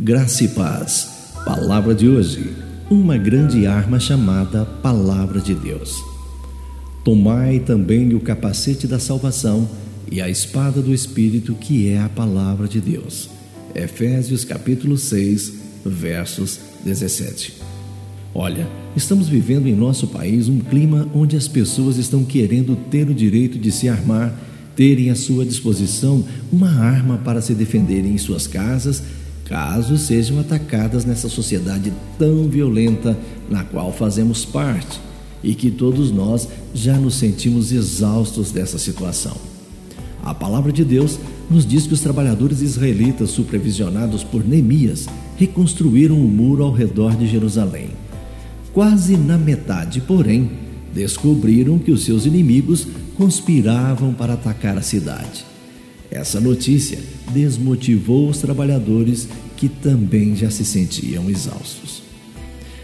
Graça e paz. Palavra de hoje. Uma grande arma chamada Palavra de Deus. Tomai também o capacete da salvação e a espada do Espírito, que é a palavra de Deus. Efésios capítulo 6, versos 17. Olha, estamos vivendo em nosso país um clima onde as pessoas estão querendo ter o direito de se armar, terem à sua disposição uma arma para se defenderem em suas casas caso sejam atacadas nessa sociedade tão violenta na qual fazemos parte e que todos nós já nos sentimos exaustos dessa situação. A palavra de Deus nos diz que os trabalhadores israelitas, supervisionados por Neemias, reconstruíram o muro ao redor de Jerusalém. Quase na metade, porém, descobriram que os seus inimigos conspiravam para atacar a cidade. Essa notícia desmotivou os trabalhadores que também já se sentiam exaustos.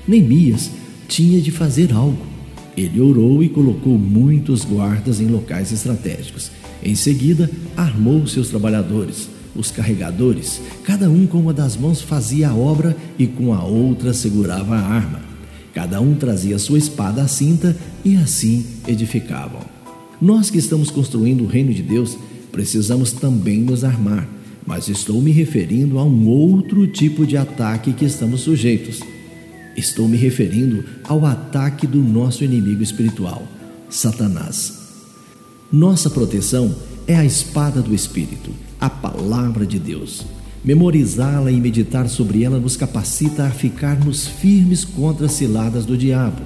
Neemias tinha de fazer algo. Ele orou e colocou muitos guardas em locais estratégicos. Em seguida, armou seus trabalhadores, os carregadores, cada um com uma das mãos fazia a obra e com a outra segurava a arma. Cada um trazia sua espada à cinta e assim edificavam. Nós que estamos construindo o reino de Deus, precisamos também nos armar, mas estou me referindo a um outro tipo de ataque que estamos sujeitos. Estou me referindo ao ataque do nosso inimigo espiritual, Satanás. Nossa proteção é a espada do Espírito, a palavra de Deus. Memorizá-la e meditar sobre ela nos capacita a ficarmos firmes contra as ciladas do diabo.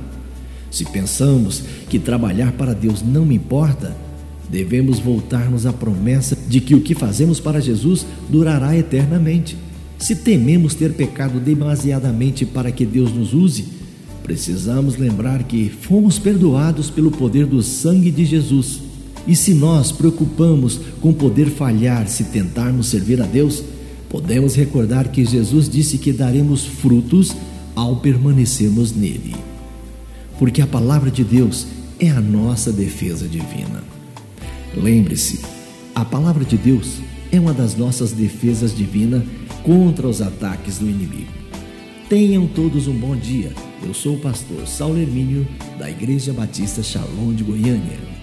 Se pensamos que trabalhar para Deus não importa, devemos voltarmos à promessa de que o que fazemos para Jesus durará eternamente. Se tememos ter pecado demasiadamente para que Deus nos use, precisamos lembrar que fomos perdoados pelo poder do sangue de Jesus. E se nós preocupamos com poder falhar se tentarmos servir a Deus, podemos recordar que Jesus disse que daremos frutos ao permanecermos nele. Porque a palavra de Deus é a nossa defesa divina. Lembre-se, a palavra de Deus é uma das nossas defesas divinas contra os ataques do inimigo. Tenham todos um bom dia. Eu sou o pastor Saulo Hermínio, da Igreja Batista Shalom de Goiânia.